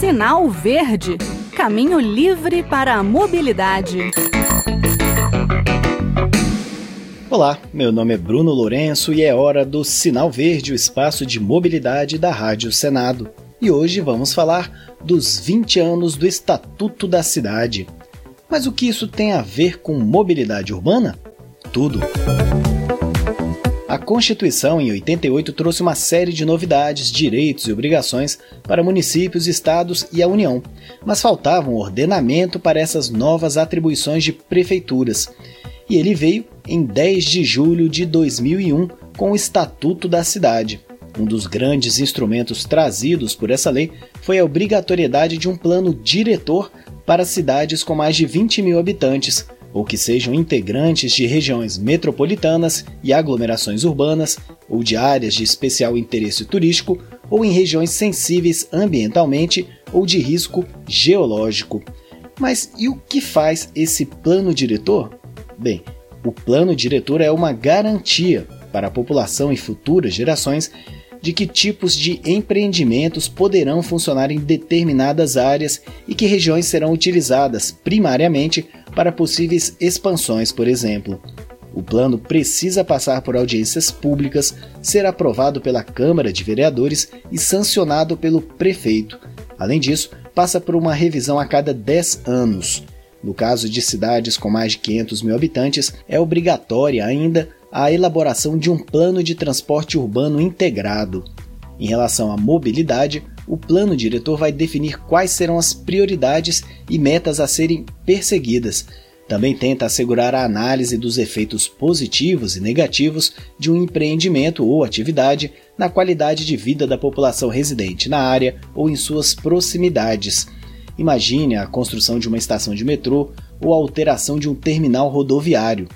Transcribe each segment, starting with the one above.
Sinal Verde Caminho livre para a mobilidade. Olá, meu nome é Bruno Lourenço e é hora do Sinal Verde, o espaço de mobilidade da Rádio Senado. E hoje vamos falar dos 20 anos do Estatuto da Cidade. Mas o que isso tem a ver com mobilidade urbana? Tudo. A Constituição, em 88, trouxe uma série de novidades, direitos e obrigações para municípios, estados e a União, mas faltava um ordenamento para essas novas atribuições de prefeituras. E ele veio em 10 de julho de 2001 com o Estatuto da Cidade. Um dos grandes instrumentos trazidos por essa lei foi a obrigatoriedade de um plano diretor para cidades com mais de 20 mil habitantes, ou que sejam integrantes de regiões metropolitanas e aglomerações urbanas, ou de áreas de especial interesse turístico, ou em regiões sensíveis ambientalmente ou de risco geológico. Mas e o que faz esse plano diretor? Bem, o plano diretor é uma garantia para a população e futuras gerações de que tipos de empreendimentos poderão funcionar em determinadas áreas e que regiões serão utilizadas primariamente para possíveis expansões, por exemplo. O plano precisa passar por audiências públicas, ser aprovado pela Câmara de Vereadores e sancionado pelo prefeito. Além disso, passa por uma revisão a cada 10 anos. No caso de cidades com mais de 500 mil habitantes, é obrigatória ainda a elaboração de um plano de transporte urbano integrado. Em relação à mobilidade, o plano diretor vai definir quais serão as prioridades e metas a serem perseguidas. Também tenta assegurar a análise dos efeitos positivos e negativos de um empreendimento ou atividade na qualidade de vida da população residente na área ou em suas proximidades. Imagine a construção de uma estação de metrô ou a alteração de um terminal rodoviário.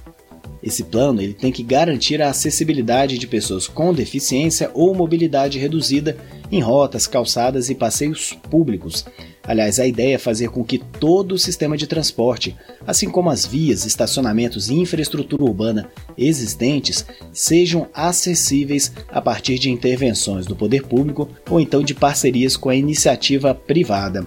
Esse plano ele tem que garantir a acessibilidade de pessoas com deficiência ou mobilidade reduzida em rotas, calçadas e passeios públicos. Aliás, a ideia é fazer com que todo o sistema de transporte, assim como as vias, estacionamentos e infraestrutura urbana existentes, sejam acessíveis a partir de intervenções do poder público ou então de parcerias com a iniciativa privada.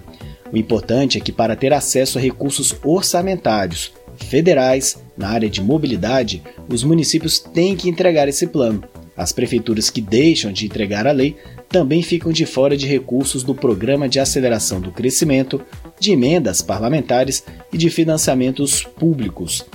O importante é que, para ter acesso a recursos orçamentários federais na área de mobilidade, os municípios têm que entregar esse plano. As prefeituras que deixam de entregar a lei também ficam de fora de recursos do Programa de Aceleração do Crescimento, de emendas parlamentares e de financiamentos públicos.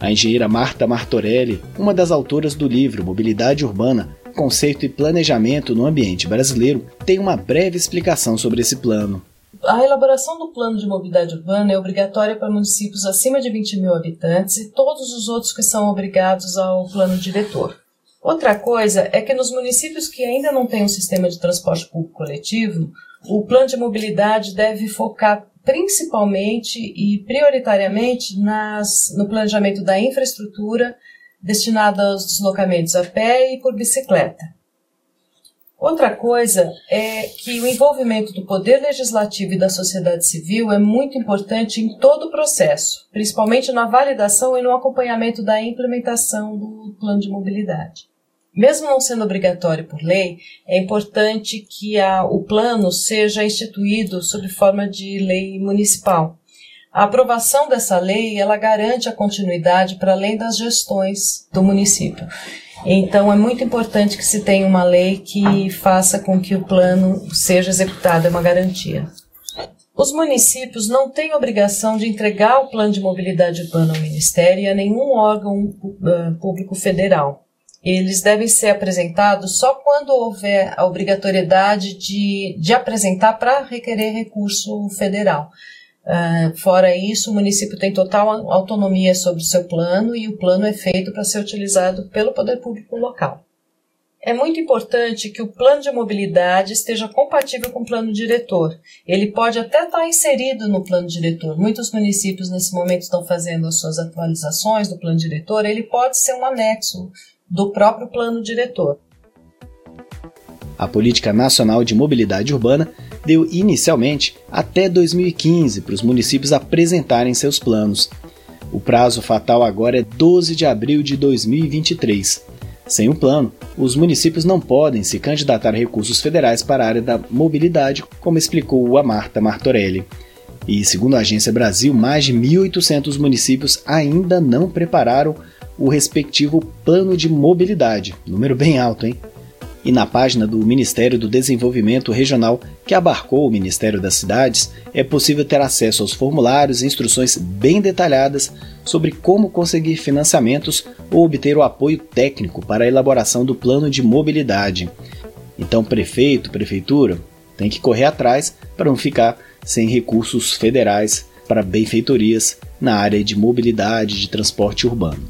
A engenheira Marta Martorelli, uma das autoras do livro Mobilidade Urbana, Conceito e Planejamento no Ambiente Brasileiro, tem uma breve explicação sobre esse plano. A elaboração do plano de mobilidade urbana é obrigatória para municípios acima de 20 mil habitantes e todos os outros que são obrigados ao plano diretor. Outra coisa é que nos municípios que ainda não têm um sistema de transporte público coletivo, o plano de mobilidade deve focar principalmente e prioritariamente nas, no planejamento da infraestrutura destinada aos deslocamentos a pé e por bicicleta. Outra coisa é que o envolvimento do poder legislativo e da sociedade civil é muito importante em todo o processo, principalmente na validação e no acompanhamento da implementação do plano de mobilidade. Mesmo não sendo obrigatório por lei, é importante que a, o plano seja instituído sob forma de lei municipal. A aprovação dessa lei ela garante a continuidade para além das gestões do município. Então, é muito importante que se tenha uma lei que faça com que o plano seja executado, é uma garantia. Os municípios não têm obrigação de entregar o plano de mobilidade urbana ao Ministério e a nenhum órgão uh, público federal. Eles devem ser apresentados só quando houver a obrigatoriedade de, de apresentar para requerer recurso federal. Uh, fora isso, o município tem total autonomia sobre o seu plano e o plano é feito para ser utilizado pelo poder público local. É muito importante que o plano de mobilidade esteja compatível com o plano diretor. Ele pode até estar inserido no plano diretor. Muitos municípios nesse momento estão fazendo as suas atualizações do plano diretor. Ele pode ser um anexo do próprio plano diretor. A Política Nacional de Mobilidade Urbana deu inicialmente até 2015 para os municípios apresentarem seus planos. O prazo fatal agora é 12 de abril de 2023. Sem um plano, os municípios não podem se candidatar a recursos federais para a área da mobilidade, como explicou a Marta Martorelli. E, segundo a Agência Brasil, mais de 1.800 municípios ainda não prepararam o respectivo plano de mobilidade. Número bem alto, hein? E na página do Ministério do Desenvolvimento Regional, que abarcou o Ministério das Cidades, é possível ter acesso aos formulários e instruções bem detalhadas sobre como conseguir financiamentos ou obter o apoio técnico para a elaboração do plano de mobilidade. Então, prefeito, prefeitura, tem que correr atrás para não ficar sem recursos federais para benfeitorias na área de mobilidade de transporte urbano.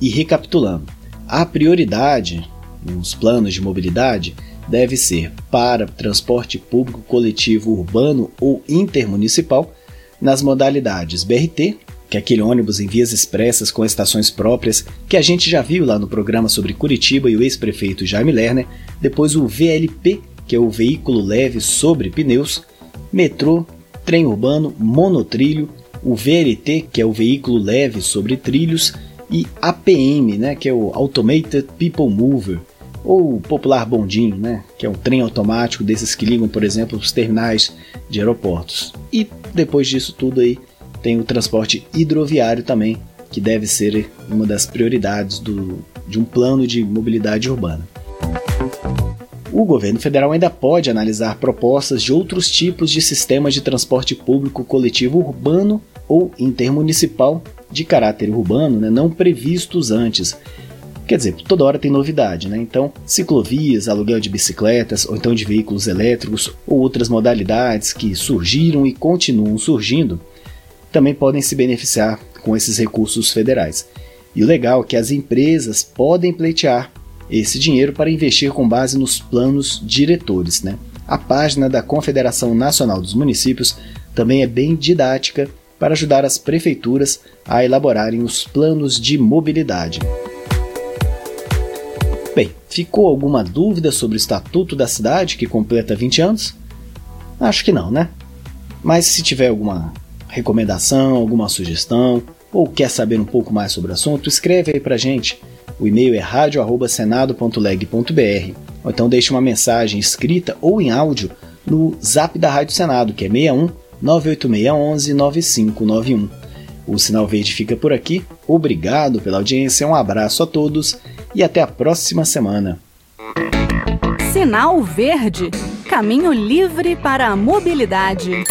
E recapitulando, a prioridade nos planos de mobilidade deve ser para transporte público coletivo urbano ou intermunicipal nas modalidades BRT, que é aquele ônibus em vias expressas com estações próprias que a gente já viu lá no programa sobre Curitiba e o ex-prefeito Jaime Lerner, depois o VLP, que é o veículo leve sobre pneus, metrô, trem urbano, monotrilho, o VLT, que é o veículo leve sobre trilhos, e APM, né, que é o Automated People Mover, ou o popular bondinho, né, que é um trem automático desses que ligam, por exemplo, os terminais de aeroportos. E depois disso tudo aí tem o transporte hidroviário também, que deve ser uma das prioridades do, de um plano de mobilidade urbana. O governo federal ainda pode analisar propostas de outros tipos de sistemas de transporte público coletivo urbano ou intermunicipal de caráter urbano, né, não previstos antes, Quer dizer, toda hora tem novidade, né? Então, ciclovias, aluguel de bicicletas, ou então de veículos elétricos, ou outras modalidades que surgiram e continuam surgindo, também podem se beneficiar com esses recursos federais. E o legal é que as empresas podem pleitear esse dinheiro para investir com base nos planos diretores, né? A página da Confederação Nacional dos Municípios também é bem didática para ajudar as prefeituras a elaborarem os planos de mobilidade. Bem, ficou alguma dúvida sobre o estatuto da cidade que completa 20 anos? Acho que não, né? Mas se tiver alguma recomendação, alguma sugestão, ou quer saber um pouco mais sobre o assunto, escreve aí pra gente. O e-mail é radio@senado.leg.br, ou então deixe uma mensagem escrita ou em áudio no Zap da Rádio Senado, que é 61 98611 9591. O Sinal Verde fica por aqui. Obrigado pela audiência, um abraço a todos e até a próxima semana. Sinal Verde Caminho livre para a mobilidade.